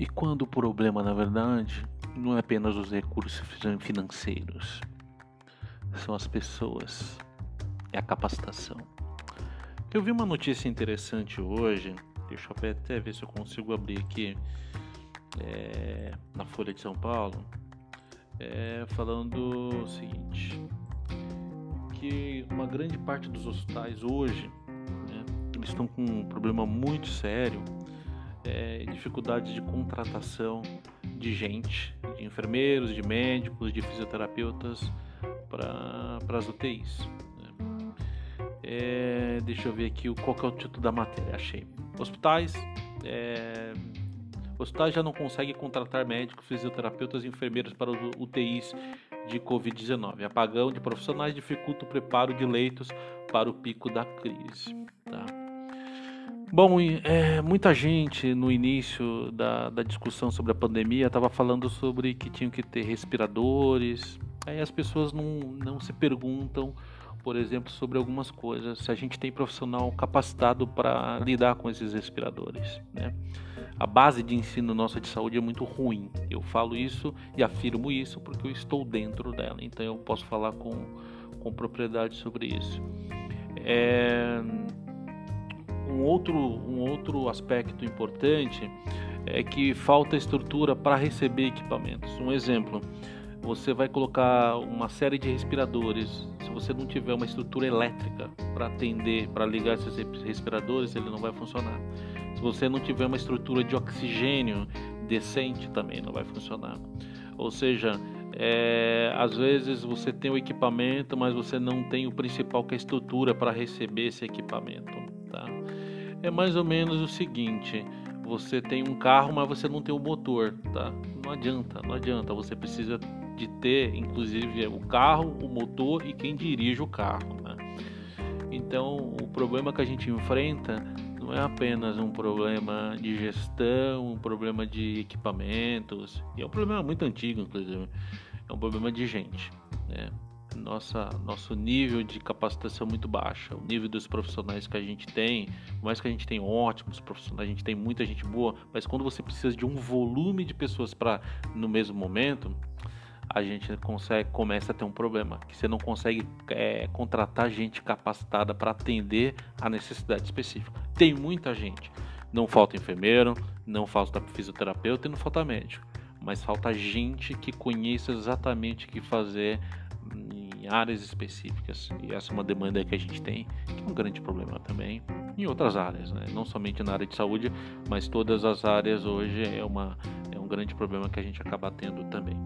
E quando o problema, na verdade, não é apenas os recursos financeiros, são as pessoas, é a capacitação. Eu vi uma notícia interessante hoje, deixa eu até ver se eu consigo abrir aqui é, na Folha de São Paulo, é, falando o seguinte, que uma grande parte dos hospitais hoje, né, eles estão com um problema muito sério, é, dificuldade de contratação de gente, de enfermeiros, de médicos, de fisioterapeutas para as UTIs. Né. É, deixa eu ver aqui qual que é o título da matéria, achei. Hospitais é, Hospitais já não conseguem contratar médicos, fisioterapeutas e enfermeiros para UTIs de Covid-19. Apagão de profissionais dificulta o preparo de leitos para o pico da crise. Bom, é, muita gente no início da, da discussão sobre a pandemia estava falando sobre que tinham que ter respiradores. Aí as pessoas não, não se perguntam, por exemplo, sobre algumas coisas, se a gente tem profissional capacitado para lidar com esses respiradores. Né? a base de ensino nossa de saúde é muito ruim. Eu falo isso e afirmo isso porque eu estou dentro dela, então eu posso falar com, com propriedade sobre isso. É, um, outro, um outro aspecto importante é que falta estrutura para receber equipamentos. Um exemplo, você vai colocar uma série de respiradores. Se você não tiver uma estrutura elétrica para atender, para ligar esses respiradores, ele não vai funcionar. Se você não tiver uma estrutura de oxigênio decente, também não vai funcionar. Ou seja, é, às vezes você tem o equipamento, mas você não tem o principal que é a estrutura para receber esse equipamento. Tá? É mais ou menos o seguinte: você tem um carro, mas você não tem o motor, tá? Não adianta, não adianta. Você precisa de ter, inclusive, o carro, o motor e quem dirige o carro. Né? Então, o problema que a gente enfrenta não é apenas um problema de gestão, um problema de equipamentos, e é um problema muito antigo, inclusive, é um problema de gente. Né? Nossa, nosso nível de capacitação muito baixo, o nível dos profissionais que a gente tem, mais que a gente tenha ótimos profissionais, a gente tem muita gente boa, mas quando você precisa de um volume de pessoas para no mesmo momento, a gente consegue, começa a ter um problema, que você não consegue é, contratar gente capacitada para atender a necessidade específica. Tem muita gente, não falta enfermeiro, não falta fisioterapeuta e não falta médico, mas falta gente que conheça exatamente o que fazer áreas específicas. E essa é uma demanda que a gente tem, que é um grande problema também em outras áreas, né? não somente na área de saúde, mas todas as áreas hoje é, uma, é um grande problema que a gente acaba tendo também.